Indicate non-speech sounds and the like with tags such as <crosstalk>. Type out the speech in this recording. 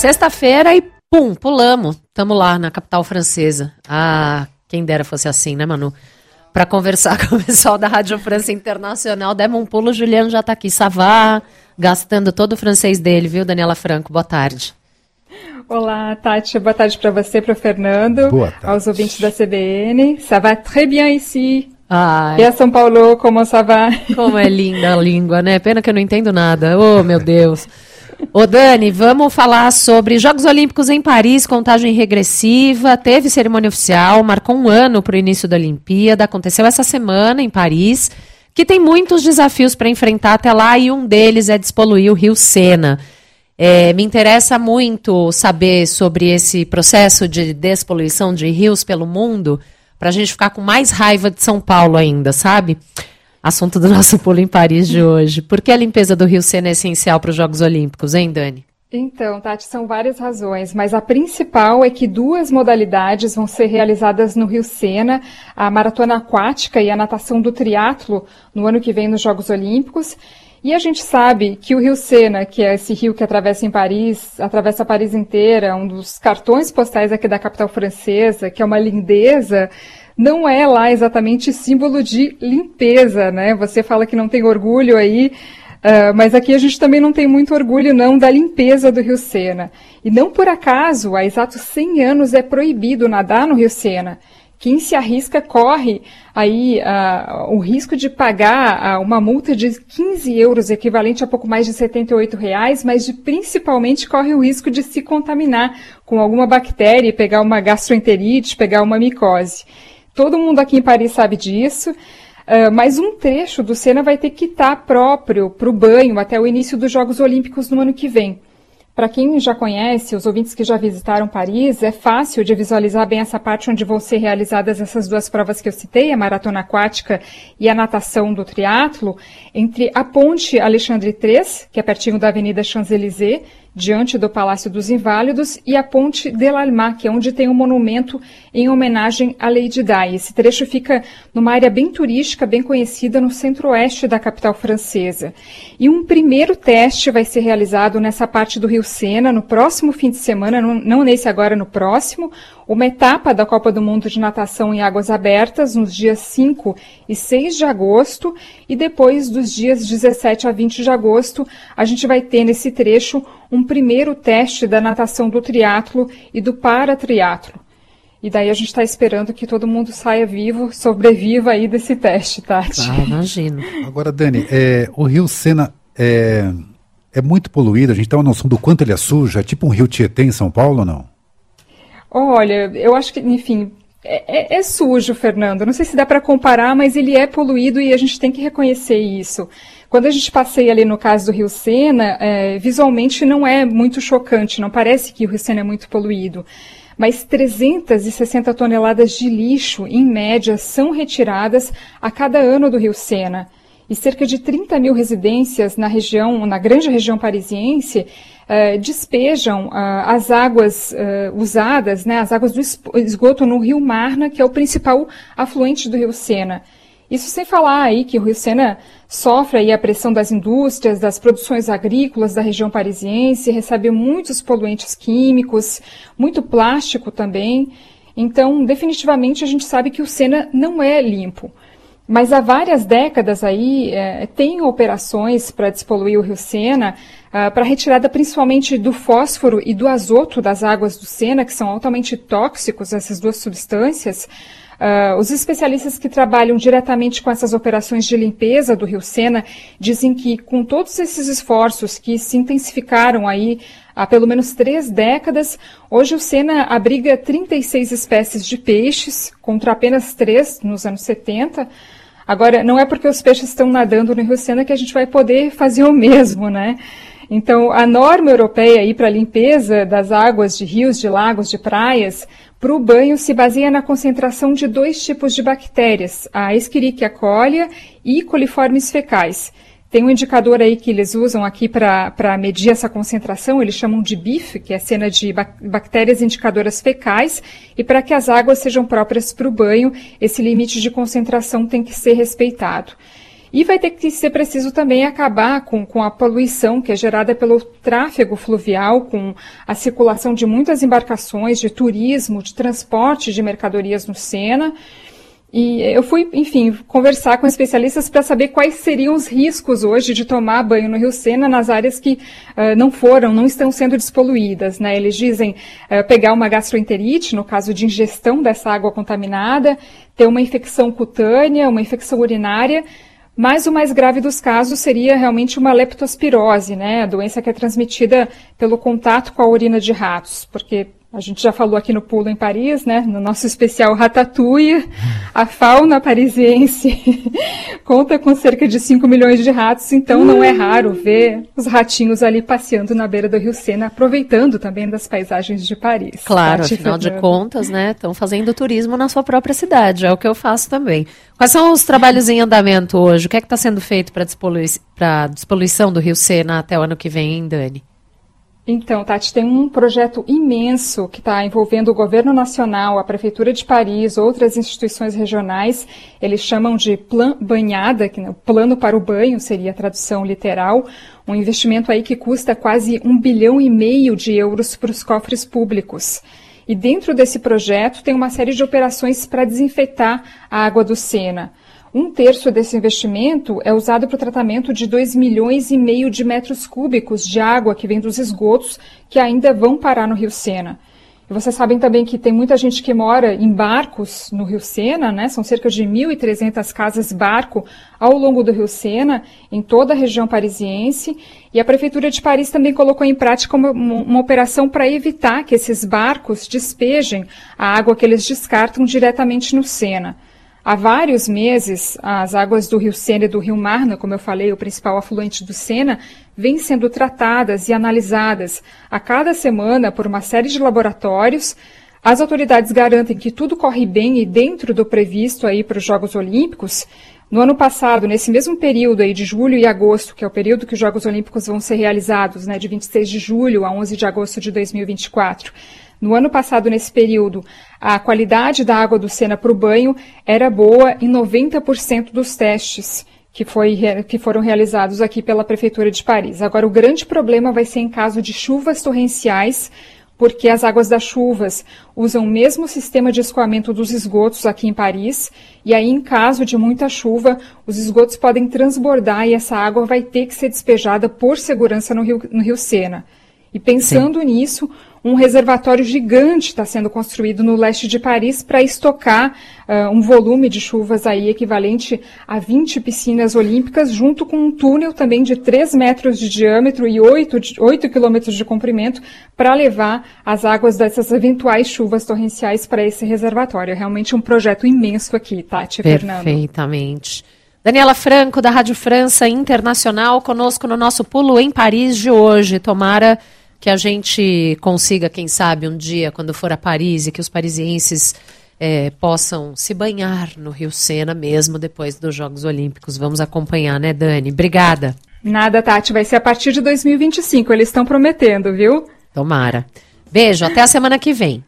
Sexta-feira e pum, pulamos. Tamo lá na capital francesa. Ah, quem dera fosse assim, né, Manu? Para conversar <laughs> com o pessoal da Rádio França Internacional. Demos um pulo, o Juliano já tá aqui. Savá, gastando todo o francês dele, viu, Daniela Franco? Boa tarde. Olá, Tati. Boa tarde para você, para o Fernando. Boa tarde. Aos ouvintes da CBN. Ça va très bien ici. Ai. E a São Paulo, como ça va? Como é linda a língua, né? Pena que eu não entendo nada. Oh, meu Deus. Ô Dani, vamos falar sobre Jogos Olímpicos em Paris, contagem regressiva, teve cerimônia oficial, marcou um ano para o início da Olimpíada, aconteceu essa semana em Paris, que tem muitos desafios para enfrentar até lá e um deles é despoluir o Rio Sena. É, me interessa muito saber sobre esse processo de despoluição de rios pelo mundo, para a gente ficar com mais raiva de São Paulo ainda, sabe? Assunto do nosso <laughs> pulo em Paris de hoje. Por que a limpeza do Rio Sena é essencial para os Jogos Olímpicos, hein, Dani? Então, Tati, são várias razões, mas a principal é que duas modalidades vão ser realizadas no Rio Sena, a maratona aquática e a natação do triatlo, no ano que vem nos Jogos Olímpicos. E a gente sabe que o Rio Sena, que é esse rio que atravessa em Paris, atravessa Paris inteira, um dos cartões postais aqui da capital francesa, que é uma lindeza, não é lá exatamente símbolo de limpeza, né? Você fala que não tem orgulho aí, uh, mas aqui a gente também não tem muito orgulho não da limpeza do Rio Sena. E não por acaso, há exatos 100 anos é proibido nadar no Rio Sena. Quem se arrisca corre aí uh, o risco de pagar uh, uma multa de 15 euros, equivalente a pouco mais de 78 reais, mas de, principalmente corre o risco de se contaminar com alguma bactéria pegar uma gastroenterite, pegar uma micose. Todo mundo aqui em Paris sabe disso. Uh, mas um trecho do Sena vai ter que estar próprio para o banho até o início dos Jogos Olímpicos no ano que vem. Para quem já conhece, os ouvintes que já visitaram Paris, é fácil de visualizar bem essa parte onde vão ser realizadas essas duas provas que eu citei, a maratona aquática e a natação do triatlo, entre a ponte Alexandre III, que é pertinho da Avenida Champs-Élysées, diante do Palácio dos Inválidos, e a Ponte de l'Alma, que é onde tem um monumento em homenagem à Lady Di. Esse trecho fica numa área bem turística, bem conhecida no centro-oeste da capital francesa. E um primeiro teste vai ser realizado nessa parte do Rio Sena no próximo fim de semana, não, não nesse agora, no próximo, uma etapa da Copa do Mundo de Natação em águas abertas nos dias 5 e 6 de agosto e depois dos dias 17 a 20 de agosto, a gente vai ter nesse trecho um primeiro teste da natação do triatlo e do paratriatlo. E daí a gente está esperando que todo mundo saia vivo, sobreviva aí desse teste, Tati. Ah, imagino. Agora, Dani, é, o rio Sena é, é muito poluído, a gente tem uma noção do quanto ele é sujo, é tipo um rio Tietê em São Paulo ou não? Olha, eu acho que, enfim, é, é, é sujo, Fernando. Não sei se dá para comparar, mas ele é poluído e a gente tem que reconhecer isso. Quando a gente passeia ali no caso do Rio Sena, é, visualmente não é muito chocante, não parece que o Rio Sena é muito poluído. Mas 360 toneladas de lixo, em média, são retiradas a cada ano do Rio Sena e cerca de 30 mil residências na região, na grande região parisiense, uh, despejam uh, as águas uh, usadas, né, as águas do esgoto no rio Marna, que é o principal afluente do rio Sena. Isso sem falar aí que o Rio Sena sofre aí a pressão das indústrias, das produções agrícolas da região parisiense, recebe muitos poluentes químicos, muito plástico também. Então, definitivamente, a gente sabe que o Sena não é limpo. Mas há várias décadas aí é, tem operações para despoluir o rio Sena, uh, para retirada principalmente do fósforo e do azoto das águas do Sena, que são altamente tóxicos, essas duas substâncias. Uh, os especialistas que trabalham diretamente com essas operações de limpeza do rio Sena dizem que com todos esses esforços que se intensificaram aí há pelo menos três décadas, hoje o Sena abriga 36 espécies de peixes, contra apenas três nos anos 70. Agora, não é porque os peixes estão nadando no Rio Sena que a gente vai poder fazer o mesmo, né? Então, a norma europeia para limpeza das águas de rios, de lagos, de praias, para o banho se baseia na concentração de dois tipos de bactérias, a Escherichia coli e coliformes fecais. Tem um indicador aí que eles usam aqui para medir essa concentração, eles chamam de BIF, que é a cena de bactérias indicadoras fecais, e para que as águas sejam próprias para o banho, esse limite de concentração tem que ser respeitado. E vai ter que ser preciso também acabar com, com a poluição que é gerada pelo tráfego fluvial, com a circulação de muitas embarcações, de turismo, de transporte de mercadorias no Sena. E eu fui, enfim, conversar com especialistas para saber quais seriam os riscos hoje de tomar banho no Rio Sena nas áreas que uh, não foram, não estão sendo despoluídas. Né? Eles dizem uh, pegar uma gastroenterite, no caso de ingestão dessa água contaminada, ter uma infecção cutânea, uma infecção urinária, mas o mais grave dos casos seria realmente uma leptospirose, né? A doença que é transmitida pelo contato com a urina de ratos, porque a gente já falou aqui no Pulo em Paris, né? No nosso especial Ratatouille, a fauna parisiense <laughs> conta com cerca de 5 milhões de ratos, então não é raro ver os ratinhos ali passeando na beira do Rio Sena, aproveitando também das paisagens de Paris. Claro, afinal de contas, né? Estão fazendo turismo na sua própria cidade, é o que eu faço também. Quais são os trabalhos em andamento hoje? O que é que está sendo feito para a despoluição do Rio Sena até o ano que vem, Dani? Então, Tati, tem um projeto imenso que está envolvendo o governo nacional, a Prefeitura de Paris, outras instituições regionais. Eles chamam de Plan Banhada, que o plano para o banho seria a tradução literal. Um investimento aí que custa quase um bilhão e meio de euros para os cofres públicos. E dentro desse projeto tem uma série de operações para desinfetar a água do Sena. Um terço desse investimento é usado para o tratamento de 2 milhões e meio de metros cúbicos de água que vem dos esgotos que ainda vão parar no Rio Sena. E vocês sabem também que tem muita gente que mora em barcos no Rio Sena, né? São cerca de 1.300 casas barco ao longo do Rio Sena, em toda a região parisiense. E a Prefeitura de Paris também colocou em prática uma, uma operação para evitar que esses barcos despejem a água que eles descartam diretamente no Sena. Há vários meses, as águas do rio Sena e do rio Marna, como eu falei, o principal afluente do Sena, vêm sendo tratadas e analisadas a cada semana por uma série de laboratórios. As autoridades garantem que tudo corre bem e dentro do previsto aí para os Jogos Olímpicos. No ano passado, nesse mesmo período aí de julho e agosto, que é o período que os Jogos Olímpicos vão ser realizados, né, de 26 de julho a 11 de agosto de 2024, no ano passado, nesse período, a qualidade da água do Sena para o banho era boa em 90% dos testes que, foi, que foram realizados aqui pela Prefeitura de Paris. Agora, o grande problema vai ser em caso de chuvas torrenciais, porque as águas das chuvas usam o mesmo sistema de escoamento dos esgotos aqui em Paris, e aí, em caso de muita chuva, os esgotos podem transbordar e essa água vai ter que ser despejada por segurança no Rio, no rio Sena. E pensando Sim. nisso, um reservatório gigante está sendo construído no leste de Paris para estocar uh, um volume de chuvas aí equivalente a 20 piscinas olímpicas, junto com um túnel também de 3 metros de diâmetro e 8, 8 quilômetros de comprimento para levar as águas dessas eventuais chuvas torrenciais para esse reservatório. É realmente um projeto imenso aqui, Tati Fernando. Perfeitamente. Daniela Franco, da Rádio França Internacional, conosco no nosso Pulo em Paris de hoje. Tomara que a gente consiga, quem sabe, um dia, quando for a Paris, e que os parisienses é, possam se banhar no Rio Sena mesmo depois dos Jogos Olímpicos. Vamos acompanhar, né, Dani? Obrigada. Nada, Tati, vai ser a partir de 2025, eles estão prometendo, viu? Tomara. Beijo, até a semana que vem.